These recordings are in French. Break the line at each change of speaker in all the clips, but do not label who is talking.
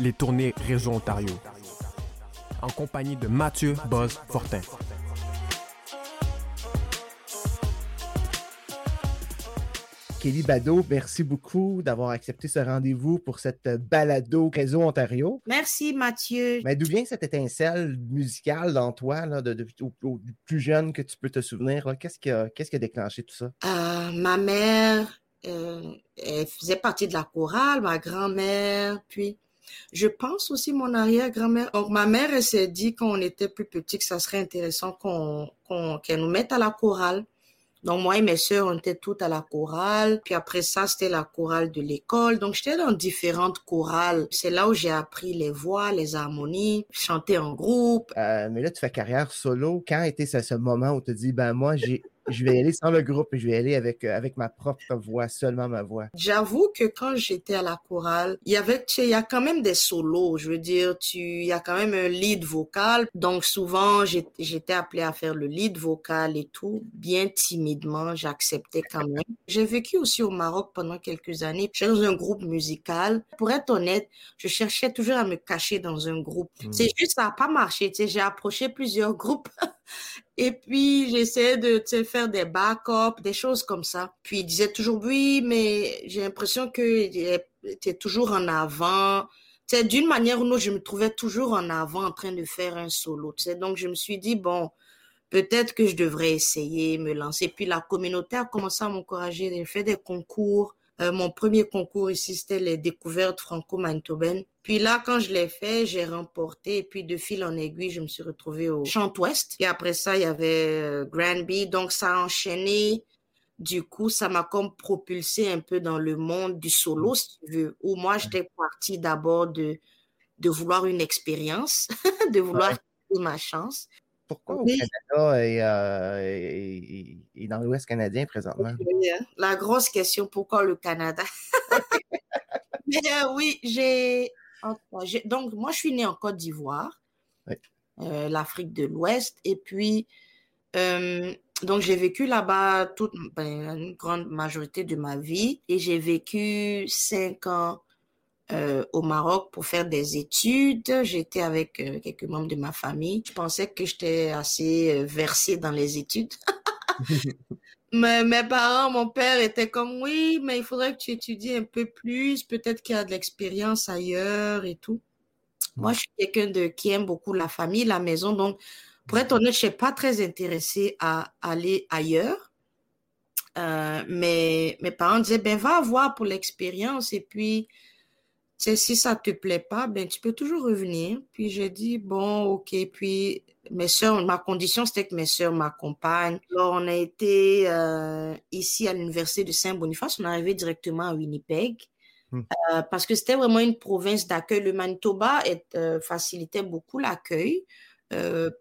les tournées Réseau Ontario. En compagnie de Mathieu Boz Fortin.
Kelly Bado, merci beaucoup d'avoir accepté ce rendez-vous pour cette balado Réseau Ontario.
Merci Mathieu.
Mais d'où vient cette étincelle musicale dans toi, là, de, plus jeune que tu peux te souvenir? Qu'est-ce qui, a, qu'est-ce qui a déclenché tout ça?
Euh, ma mère, euh, elle faisait partie de la chorale, ma grand-mère, puis je pense aussi mon arrière-grand-mère. Donc, ma mère, s'est dit quand on était plus petit que ça serait intéressant qu'on, qu'elle nous mette à la chorale. Donc, moi et mes sœurs, on était toutes à la chorale. Puis après ça, c'était la chorale de l'école. Donc, j'étais dans différentes chorales. C'est là où j'ai appris les voix, les harmonies, chanter en groupe.
Euh, mais là, tu fais carrière solo. Quand était ce, ce moment où tu te dis, ben moi, j'ai je vais y aller sans le groupe je vais y aller avec, euh, avec ma propre voix, seulement ma voix.
J'avoue que quand j'étais à la chorale, il y avait, tu sais, il y a quand même des solos. Je veux dire, tu, il y a quand même un lead vocal. Donc souvent, j'étais appelée à faire le lead vocal et tout. Bien timidement, j'acceptais quand même. J'ai vécu aussi au Maroc pendant quelques années. J'étais dans un groupe musical. Pour être honnête, je cherchais toujours à me cacher dans un groupe. Hmm. C'est juste, ça n'a pas marché. Tu sais, j'ai approché plusieurs groupes Et puis, j'essayais de faire des backups, des choses comme ça. Puis, il disait toujours, oui, mais j'ai l'impression que tu es toujours en avant. C'est d'une manière ou d'une autre, je me trouvais toujours en avant en train de faire un solo. Donc, je me suis dit, bon, peut-être que je devrais essayer, me lancer. Puis, la communauté a commencé à m'encourager. J'ai fait des concours euh, mon premier concours ici, c'était les découvertes franco-manitobaines. Puis là, quand je l'ai fait, j'ai remporté. Et puis de fil en aiguille, je me suis retrouvée au Chant-Ouest. Et après ça, il y avait euh, Granby. Donc ça a enchaîné. Du coup, ça m'a comme propulsé un peu dans le monde du solo, si tu veux. Où moi, j'étais partie d'abord de, de vouloir une expérience, de vouloir ma chance.
Pourquoi au Canada euh, et, dans l'Ouest canadien présentement?
Hein. La grosse question, pourquoi le Canada? Mais euh, oui, j'ai... Donc, moi, je suis née en Côte d'Ivoire, euh, l'Afrique de l'Ouest, et puis, donc, j'ai vécu là-bas toute ben, une grande majorité de ma vie, et j'ai vécu cinq ans euh, au Maroc pour faire des études. J'étais avec euh, quelques membres de ma famille. Je pensais que j'étais assez euh, versée dans les études. mais mes parents, mon père était comme oui, mais il faudrait que tu étudies un peu plus. Peut-être qu'il y a de l'expérience ailleurs et tout. Moi, je suis quelqu'un de qui aime beaucoup la famille, la maison. Donc, pour être honnête, je suis pas très intéressée à aller ailleurs. mais mes parents disaient ben va voir pour l'expérience et puis si ça te plaît pas, ben tu peux toujours revenir. Puis j'ai dit bon, ok. Puis mes soeurs, ma condition c'était que mes soeurs m'accompagnent. Alors on a été euh, ici à l'université de Saint-Boniface. On est arrivé directement à Winnipeg. Hmm. Euh, parce que c'était vraiment une province d'accueil. Le Manitoba euh, facilitait beaucoup l'accueil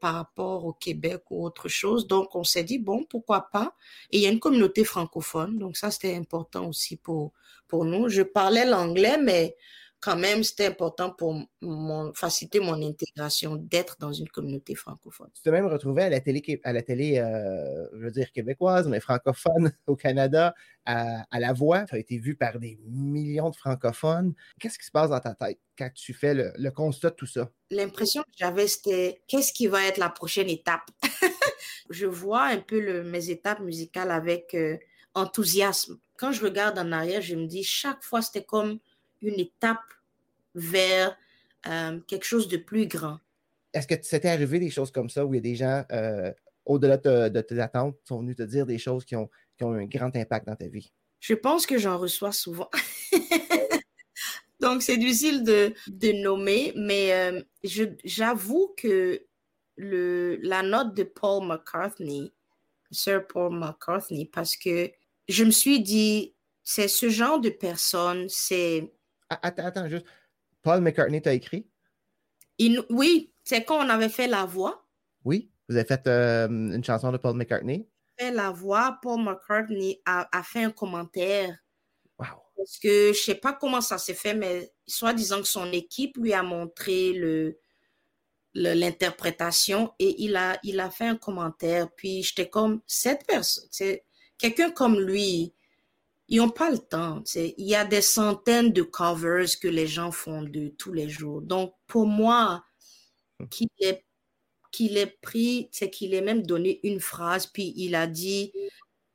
par rapport au Québec ou autre chose. Donc, on s'est dit, bon, pourquoi pas? Et il y a une communauté francophone. Donc, ça, c'était important aussi pour, pour nous. Je parlais l'anglais, mais quand même, c'était important pour mon, faciliter mon intégration d'être dans une communauté francophone.
Tu t'es même retrouvé à la télé, à la télé euh, je veux dire québécoise, mais francophone au Canada, à, La Voix. Tu as été vu par des millions de francophones. Qu'est-ce qui se passe dans ta tête quand tu fais le, constat de tout ça?
L'impression que j'avais, c'était qu'est-ce qui va être la prochaine étape? je vois un peu le, mes étapes musicales avec euh, enthousiasme. Quand je regarde en arrière, je me dis, chaque fois, c'était comme une étape vers euh, quelque chose de plus grand.
Est-ce que c'était arrivé des choses comme ça où il y a des gens, euh, au-delà de, tes attentes, sont venus te dire des choses qui ont, qui ont un grand impact dans ta vie?
Je pense que j'en reçois souvent. Donc, c'est difficile de, de nommer, mais euh, j'avoue que le, la note de Paul McCartney, Sir Paul McCartney, parce que je me suis dit, c'est ce genre de personne, c'est
attends, attends, juste. Paul McCartney t'a écrit?
oui, c'est quand on avait fait la voix.
Oui, vous avez fait euh, une chanson de Paul McCartney?
Fait la voix, Paul McCartney a, fait un commentaire.
Wow.
Parce que je sais pas comment ça s'est fait, mais soit disant que son équipe lui a montré le l'interprétation et il a il a fait un commentaire puis j'étais comme cette personne c'est quelqu'un comme lui ils n'ont pas le temps. Il y a des centaines de covers que les gens font de tous les jours. Donc, pour moi, hmm. qu'il ait, qu'il ait pris, c'est qu'il ait même donné une phrase, puis il a dit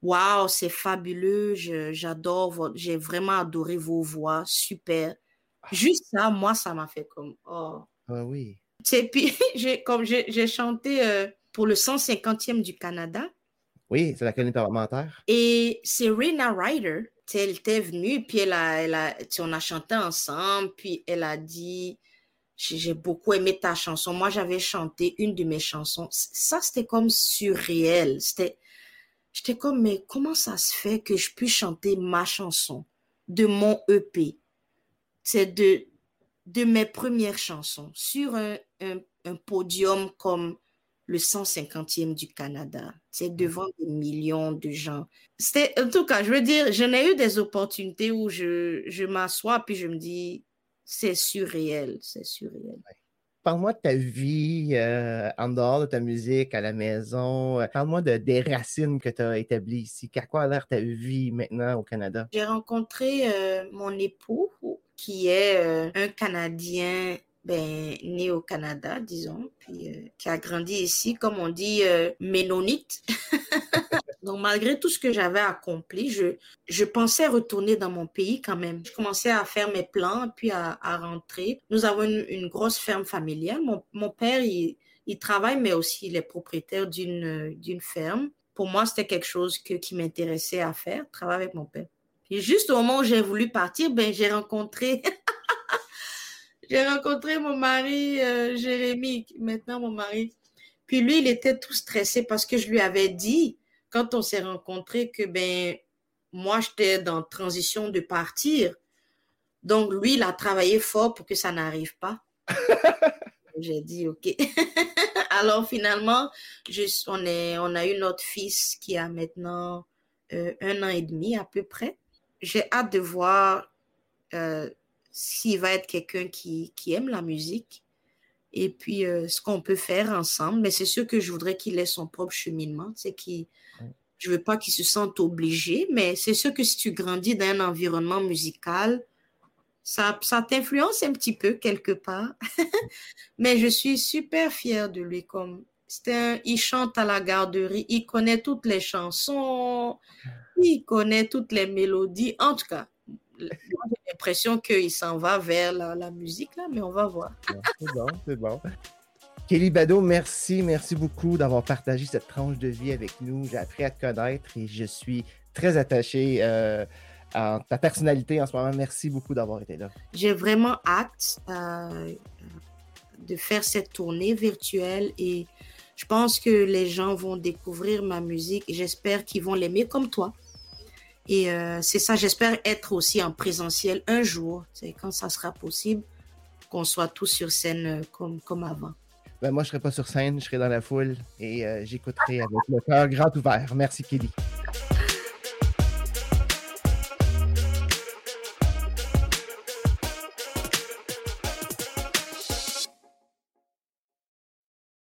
Waouh, c'est fabuleux, j'adore, j'ai vraiment adoré vos voix, super. Ah. Juste ça, moi, ça m'a fait comme Oh.
Ah oui.
Et puis, comme j'ai chanté euh, pour le 150e du Canada,
oui, c'est la colline parlementaire.
Et Serena Ryder, elle était venue, puis elle a, elle a, on a chanté ensemble, puis elle a dit, j'ai beaucoup aimé ta chanson. Moi, j'avais chanté une de mes chansons. Ça, c'était comme surréel. C'était, j'étais comme, mais comment ça se fait que je puisse chanter ma chanson de mon EP? C'est de, de mes premières chansons sur un, un podium comme le 150e du Canada. C'est devant des millions de gens. En tout cas, je veux dire, j'en ai eu des opportunités où je, je m'assois puis je me dis, c'est surréel, c'est surréel.
Parle-moi de ta vie euh, en dehors de ta musique, à la maison. Parle-moi de, des racines que tu as établies ici. À quoi a l'air ta vie maintenant au Canada?
J'ai rencontré euh, mon époux qui est euh, un Canadien ben, né au Canada, disons, puis euh, qui a grandi ici, comme on dit, euh, ménonite. Donc, malgré tout ce que j'avais accompli, je, je pensais retourner dans mon pays quand même. Je commençais à faire mes plans, puis à, à rentrer. Nous avons une, grosse ferme familiale. Mon, mon père, il, il, travaille, mais aussi il est propriétaire d'une, d'une ferme. Pour moi, c'était quelque chose que, qui m'intéressait à faire, travailler avec mon père. Et juste au moment où j'ai voulu partir, ben, j'ai rencontré J'ai rencontré mon mari, euh, Jérémy, maintenant mon mari. Puis lui, il était tout stressé parce que je lui avais dit, quand on s'est rencontrés, que ben, moi, j'étais dans transition de partir. Donc, lui, il a travaillé fort pour que ça n'arrive pas. J'ai dit, OK. Alors, finalement, on, est, on a eu notre fils qui a maintenant euh, un an et demi à peu près. J'ai hâte de voir euh, s'il va être quelqu'un qui, qui, aime la musique et puis euh, ce qu'on peut faire ensemble. Mais c'est sûr que je voudrais qu'il ait son propre cheminement. C'est qui je veux pas qu'il se sente obligé, mais c'est sûr que si tu grandis dans un environnement musical, ça, ça t'influence un petit peu quelque part. mais je suis super fière de lui. Comme un, il chante à la garderie, il connaît toutes les chansons, il connaît toutes les mélodies. En tout cas, j'ai l'impression qu'il s'en va vers la, musique, là, mais on va voir.
c'est bon, c'est bon. Kelly Bado, merci, merci beaucoup d'avoir partagé cette tranche de vie avec nous. J'ai appris à te connaître et je suis très attaché euh, à ta personnalité en ce moment. Merci beaucoup d'avoir été là.
J'ai vraiment hâte euh, de faire cette tournée virtuelle et je pense que les gens vont découvrir ma musique et j'espère qu'ils vont l'aimer comme toi. Et euh, c'est ça, j'espère être aussi en présentiel un jour, quand ça sera possible, qu'on soit tous sur scène euh, comme, comme avant.
Ben moi, je ne serai pas sur scène, je serai dans la foule et euh, j'écouterai avec le cœur grand ouvert. Merci, Kelly.